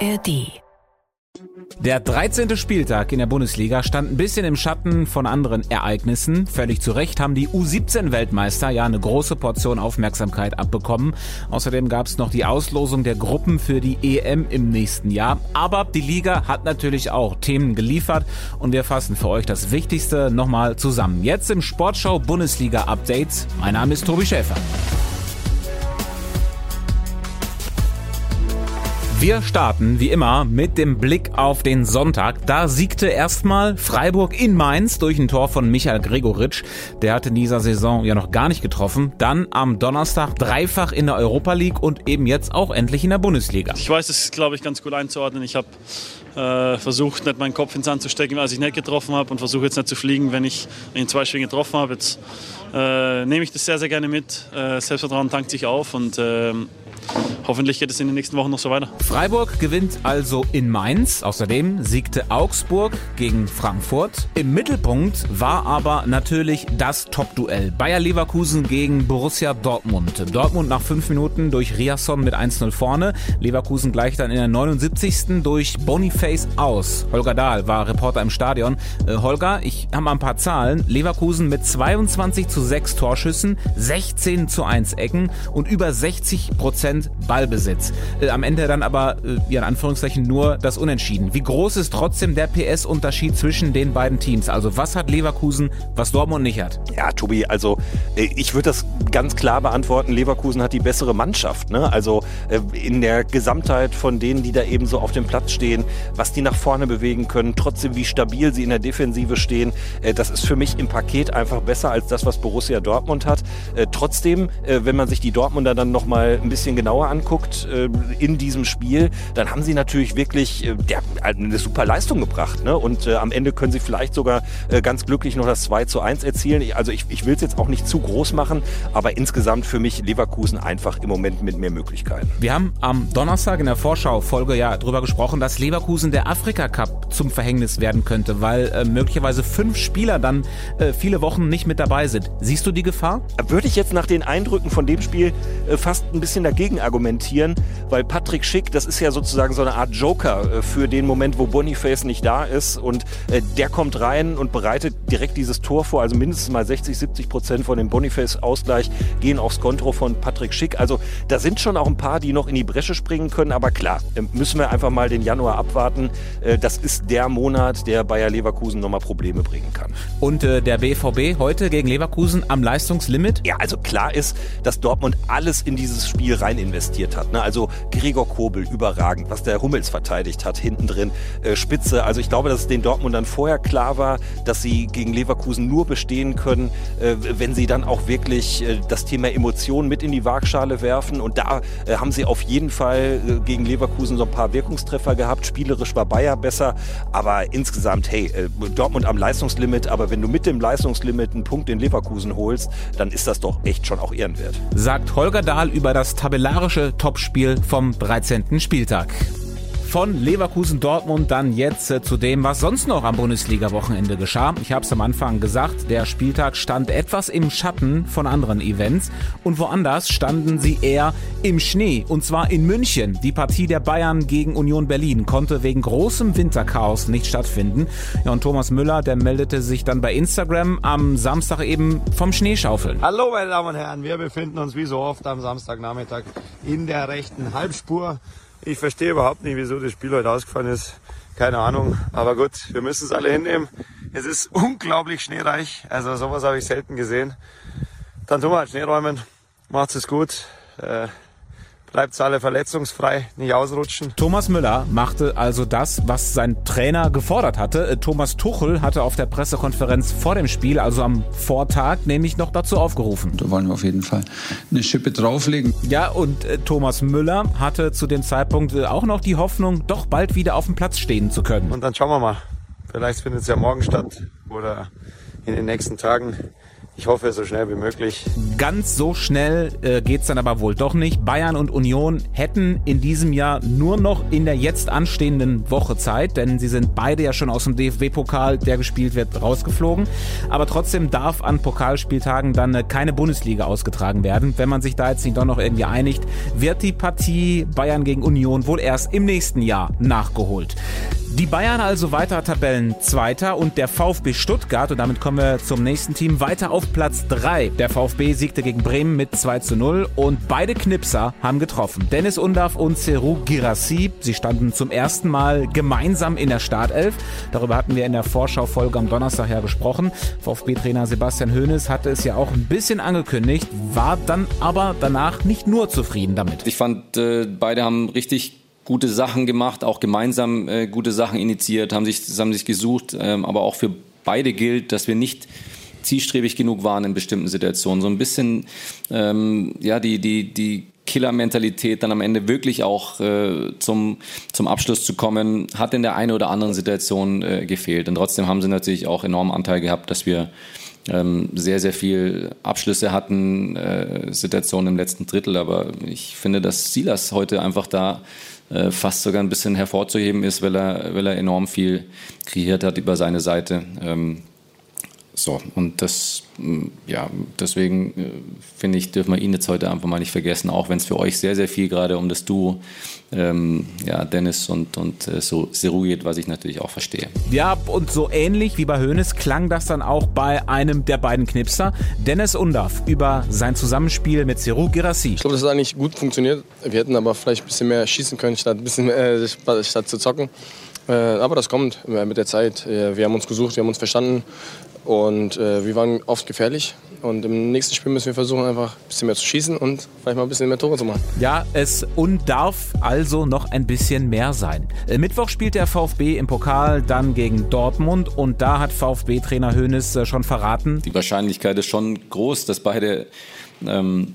ARD der 13. Spieltag in der Bundesliga stand ein bisschen im Schatten von anderen Ereignissen. Völlig zu Recht haben die U17-Weltmeister ja eine große Portion Aufmerksamkeit abbekommen. Außerdem gab es noch die Auslosung der Gruppen für die EM im nächsten Jahr. Aber die Liga hat natürlich auch Themen geliefert und wir fassen für euch das Wichtigste nochmal zusammen. Jetzt im Sportschau Bundesliga Update. Mein Name ist Tobi Schäfer. Wir starten wie immer mit dem Blick auf den Sonntag. Da siegte erstmal Freiburg in Mainz durch ein Tor von Michael Gregoritsch. Der hatte in dieser Saison ja noch gar nicht getroffen. Dann am Donnerstag dreifach in der Europa League und eben jetzt auch endlich in der Bundesliga. Ich weiß es, glaube ich, ganz gut einzuordnen. Ich habe äh, versucht, nicht meinen Kopf ins Sand zu stecken, als ich nicht getroffen habe und versuche jetzt nicht zu fliegen, wenn ich, wenn ich zwei Schwingen getroffen habe. Jetzt äh, nehme ich das sehr, sehr gerne mit. Äh, Selbstvertrauen tankt sich auf und ähm, hoffentlich geht es in den nächsten Wochen noch so weiter. Freiburg gewinnt also in Mainz. Außerdem siegte Augsburg gegen Frankfurt. Im Mittelpunkt war aber natürlich das Top-Duell. Bayer Leverkusen gegen Borussia Dortmund. Dortmund nach fünf Minuten durch Riasson mit 1-0 vorne. Leverkusen gleich dann in der 79. durch Boniface aus. Holger Dahl war Reporter im Stadion. Äh, Holger, ich habe mal ein paar Zahlen. Leverkusen mit 22 zu 6 Torschüssen, 16 zu 1 Ecken und über 60 Prozent Ballbesitz. Äh, am Ende dann aber, äh, ja, in Anführungszeichen, nur das Unentschieden. Wie groß ist trotzdem der PS-Unterschied zwischen den beiden Teams? Also was hat Leverkusen, was Dortmund nicht hat? Ja, Tobi, also äh, ich würde das ganz klar beantworten. Leverkusen hat die bessere Mannschaft. Ne? Also äh, in der Gesamtheit von denen, die da eben so auf dem Platz stehen, was die nach vorne bewegen können, trotzdem wie stabil sie in der Defensive stehen, äh, das ist für mich im Paket einfach besser als das, was Borussia Dortmund hat. Trotzdem, wenn man sich die Dortmunder dann nochmal ein bisschen genauer anguckt äh, in diesem Spiel, dann haben sie natürlich wirklich äh, ja, eine super Leistung gebracht. Ne? Und äh, am Ende können sie vielleicht sogar äh, ganz glücklich noch das 2 zu 1 erzielen. Also ich, ich will es jetzt auch nicht zu groß machen, aber insgesamt für mich Leverkusen einfach im Moment mit mehr Möglichkeiten. Wir haben am Donnerstag in der Vorschau-Folge ja darüber gesprochen, dass Leverkusen der Afrika Cup zum Verhängnis werden könnte, weil äh, möglicherweise fünf Spieler dann äh, viele Wochen nicht mit dabei sind. Siehst du die Gefahr? Würde ich jetzt nach den Eindrücken von dem Spiel äh, fast ein bisschen dagegen argumentieren, weil Patrick Schick, das ist ja sozusagen so eine Art Joker äh, für den Moment, wo Boniface nicht da ist und äh, der kommt rein und bereitet direkt dieses Tor vor, also mindestens mal 60, 70 Prozent von dem Boniface-Ausgleich gehen aufs Konto von Patrick Schick. Also da sind schon auch ein paar, die noch in die Bresche springen können, aber klar, äh, müssen wir einfach mal den Januar abwarten. Das ist der Monat, der Bayer Leverkusen nochmal Probleme bringen kann. Und äh, der BVB heute gegen Leverkusen am Leistungslimit? Ja, also klar ist, dass Dortmund alles in dieses Spiel rein investiert hat. Ne? Also Gregor Kobel, überragend, was der Hummels verteidigt hat, hinten drin, äh, Spitze. Also ich glaube, dass es den Dortmundern vorher klar war, dass sie gegen Leverkusen nur bestehen können, äh, wenn sie dann auch wirklich äh, das Thema Emotionen mit in die Waagschale werfen. Und da äh, haben sie auf jeden Fall äh, gegen Leverkusen so ein paar Wirkungstreffer gehabt. Spielerisch war Bayer besser, aber insgesamt, hey, äh, Dortmund am Leistungslimit, aber wenn du mit dem Leistungslimit einen Punkt in Leverkusen holst, dann ist das doch echt schon auch ehrenwert. Sagt Holger Dahl über das tabellarische Topspiel vom 13. Spieltag. Von Leverkusen Dortmund dann jetzt äh, zu dem, was sonst noch am Bundesliga-Wochenende geschah. Ich habe es am Anfang gesagt, der Spieltag stand etwas im Schatten von anderen Events und woanders standen sie eher im Schnee und zwar in München. Die Partie der Bayern gegen Union Berlin konnte wegen großem Winterchaos nicht stattfinden. Ja, und Thomas Müller, der meldete sich dann bei Instagram am Samstag eben vom Schneeschaufeln. Hallo meine Damen und Herren, wir befinden uns wie so oft am Samstagnachmittag in der rechten Halbspur. Ich verstehe überhaupt nicht, wieso das Spiel heute ausgefallen ist. Keine Ahnung. Aber gut, wir müssen es alle hinnehmen. Es ist unglaublich schneereich. Also sowas habe ich selten gesehen. Dann tun wir halt Schneeräumen. Macht's es gut. Äh, bleibt alle verletzungsfrei, nicht ausrutschen. Thomas Müller machte also das, was sein Trainer gefordert hatte. Äh, Thomas Tuchel hatte auf der Pressekonferenz vor dem Spiel, also am Vortag, nämlich noch dazu aufgerufen. Da wollen wir auf jeden Fall eine Schippe drauflegen. Ja, und äh, Thomas Müller hatte zu dem Zeitpunkt äh, auch noch die Hoffnung, doch bald wieder auf dem Platz stehen zu können. Und dann schauen wir mal. Vielleicht findet es ja morgen statt oder in den nächsten Tagen. Ich hoffe, so schnell wie möglich. Ganz so schnell äh, geht's dann aber wohl doch nicht. Bayern und Union hätten in diesem Jahr nur noch in der jetzt anstehenden Woche Zeit, denn sie sind beide ja schon aus dem DFB-Pokal, der gespielt wird, rausgeflogen. Aber trotzdem darf an Pokalspieltagen dann äh, keine Bundesliga ausgetragen werden. Wenn man sich da jetzt nicht doch noch irgendwie einigt, wird die Partie Bayern gegen Union wohl erst im nächsten Jahr nachgeholt. Die Bayern also weiter Tabellenzweiter und der VfB Stuttgart, und damit kommen wir zum nächsten Team, weiter auf Platz 3. Der VfB siegte gegen Bremen mit 2 zu 0 und beide Knipser haben getroffen. Dennis Undaff und Seru Girassi, sie standen zum ersten Mal gemeinsam in der Startelf. Darüber hatten wir in der Vorschaufolge am Donnerstag ja gesprochen. VfB-Trainer Sebastian Hoeneß hatte es ja auch ein bisschen angekündigt, war dann aber danach nicht nur zufrieden damit. Ich fand, äh, beide haben richtig gute Sachen gemacht, auch gemeinsam äh, gute Sachen initiiert, haben sich, haben sich gesucht, ähm, aber auch für beide gilt, dass wir nicht zielstrebig genug waren in bestimmten Situationen. So ein bisschen ähm, ja, die, die, die Killer-Mentalität dann am Ende wirklich auch äh, zum, zum Abschluss zu kommen, hat in der einen oder anderen Situation äh, gefehlt. Und trotzdem haben sie natürlich auch enormen Anteil gehabt, dass wir ähm, sehr, sehr viel Abschlüsse hatten, äh, Situationen im letzten Drittel. Aber ich finde, dass Silas heute einfach da äh, fast sogar ein bisschen hervorzuheben ist, weil er, weil er enorm viel kreiert hat über seine Seite. Ähm, so, und das, mm, ja, deswegen äh, finde ich, dürfen wir ihn jetzt heute einfach mal nicht vergessen, auch wenn es für euch sehr, sehr viel gerade um das Duo ähm, ja, Dennis und, und äh, so Seru geht, was ich natürlich auch verstehe. Ja, und so ähnlich wie bei Hoeneß klang das dann auch bei einem der beiden Knipser, Dennis Undaff, über sein Zusammenspiel mit Seru Girassi. Ich glaube, das hat eigentlich gut funktioniert. Wir hätten aber vielleicht ein bisschen mehr schießen können, statt, ein bisschen mehr, äh, statt zu zocken. Äh, aber das kommt äh, mit der Zeit. Wir haben uns gesucht, wir haben uns verstanden. Und äh, wir waren oft gefährlich. Und im nächsten Spiel müssen wir versuchen, einfach ein bisschen mehr zu schießen und vielleicht mal ein bisschen mehr Tore zu machen. Ja, es und darf also noch ein bisschen mehr sein. Äh, Mittwoch spielt der VfB im Pokal dann gegen Dortmund und da hat VfB-Trainer Hoeneß äh, schon verraten. Die Wahrscheinlichkeit ist schon groß, dass beide ähm,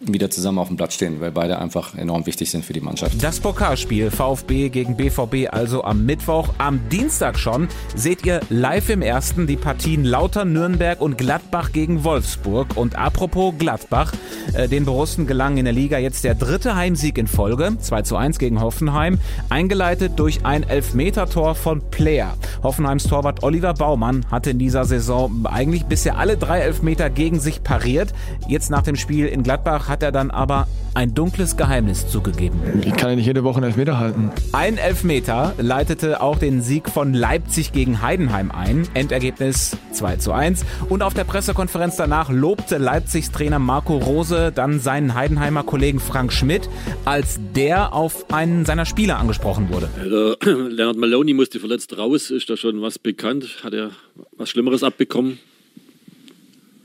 wieder zusammen auf dem Platz stehen, weil beide einfach enorm wichtig sind für die Mannschaft. Das Pokalspiel VfB gegen BVB also am Mittwoch. Am Dienstag schon seht ihr live im ersten die Partien Lauter Nürnberg und Gladbach gegen Wolfsburg. Und apropos Gladbach, äh, den Borussen gelang in der Liga jetzt der dritte Heimsieg in Folge, 2 zu 1 gegen Hoffenheim, eingeleitet durch ein Elfmetertor von Player. Hoffenheims Torwart Oliver Baumann hatte in dieser Saison eigentlich bisher alle drei Elfmeter gegen sich pariert. Jetzt nach dem Spiel in Gladbach hat er dann aber ein dunkles Geheimnis zugegeben. Ich kann ja nicht jede Woche einen Elfmeter halten. Ein Elfmeter leitete auch den Sieg von Leipzig gegen Heidenheim ein. Endergebnis 2 zu 1. Und auf der Pressekonferenz danach lobte Leipzigs Trainer Marco Rose dann seinen Heidenheimer Kollegen Frank Schmidt, als der auf einen seiner Spieler angesprochen wurde. Also, Leonard Maloney musste verletzt raus. Ist da schon was bekannt? Hat er was Schlimmeres abbekommen?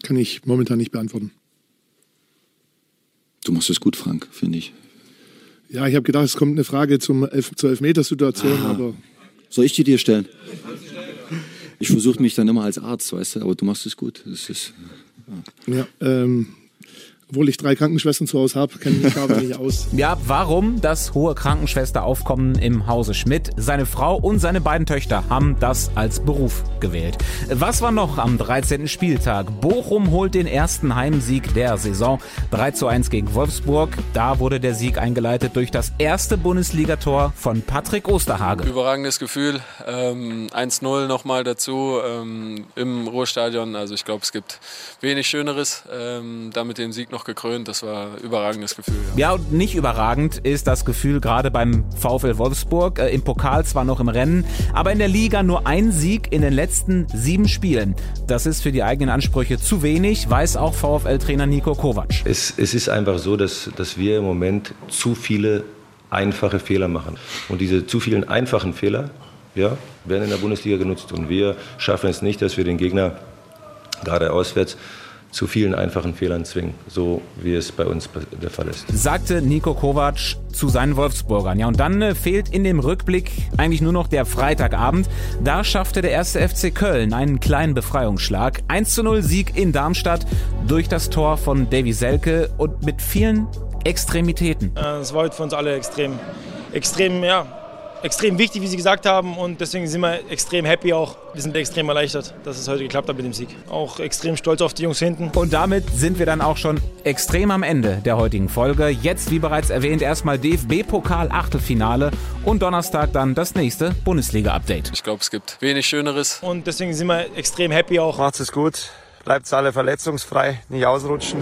Kann ich momentan nicht beantworten. Du machst es gut, Frank, finde ich. Ja, ich habe gedacht, es kommt eine Frage zum Elf zur Elfmetersituation, aber. Soll ich die dir stellen? Ich versuche mich dann immer als Arzt, weißt du, aber du machst es gut. Das ist, ja, ja ähm, obwohl ich drei Krankenschwestern zu Hause habe, kenne ich mich aber nicht aus. Ja, warum das hohe Krankenschwesteraufkommen im Hause Schmidt? Seine Frau und seine beiden Töchter haben das als Beruf gewählt. Was war noch am 13. Spieltag? Bochum holt den ersten Heimsieg der Saison. 3 zu 1 gegen Wolfsburg. Da wurde der Sieg eingeleitet durch das erste Bundesligator von Patrick Osterhage. Überragendes Gefühl. Ähm, 1-0 nochmal dazu ähm, im Ruhrstadion. Also ich glaube, es gibt wenig Schöneres. Ähm, damit den Sieg noch gekrönt. Das war ein überragendes Gefühl. Ja. ja, und nicht überragend ist das Gefühl gerade beim VfL Wolfsburg. Äh, Im Pokal zwar noch im Rennen, aber in der Liga nur ein Sieg in den letzten sieben Spielen. Das ist für die eigenen Ansprüche zu wenig, weiß auch VfL-Trainer Nico Kovac. Es, es ist einfach so, dass, dass wir im Moment zu viele einfache Fehler machen. Und diese zu vielen einfachen Fehler ja, werden in der Bundesliga genutzt. Und wir schaffen es nicht, dass wir den Gegner gerade auswärts zu vielen einfachen Fehlern zwingen, so wie es bei uns der Fall ist. Sagte Nico Kovac zu seinen Wolfsburgern. Ja, und dann äh, fehlt in dem Rückblick eigentlich nur noch der Freitagabend. Da schaffte der erste FC Köln einen kleinen Befreiungsschlag. 1 zu 0 Sieg in Darmstadt durch das Tor von Davy Selke und mit vielen Extremitäten. Es war heute für uns alle extrem, extrem, ja, extrem wichtig, wie Sie gesagt haben. Und deswegen sind wir extrem happy auch. Wir sind extrem erleichtert, dass es heute geklappt hat mit dem Sieg. Auch extrem stolz auf die Jungs hinten. Und damit sind wir dann auch schon extrem am Ende der heutigen Folge. Jetzt, wie bereits erwähnt, erstmal DFB-Pokal-Achtelfinale und Donnerstag dann das nächste Bundesliga-Update. Ich glaube, es gibt wenig Schöneres. Und deswegen sind wir extrem happy auch. Macht es gut. Bleibt alle verletzungsfrei, nicht ausrutschen.